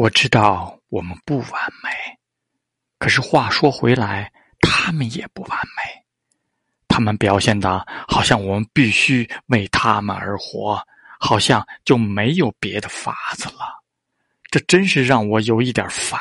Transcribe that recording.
我知道我们不完美可是话说回来他们也不完美。他们表现的好像我们必须为他们而活好像就没有别的法子了。这真是让我有一点烦。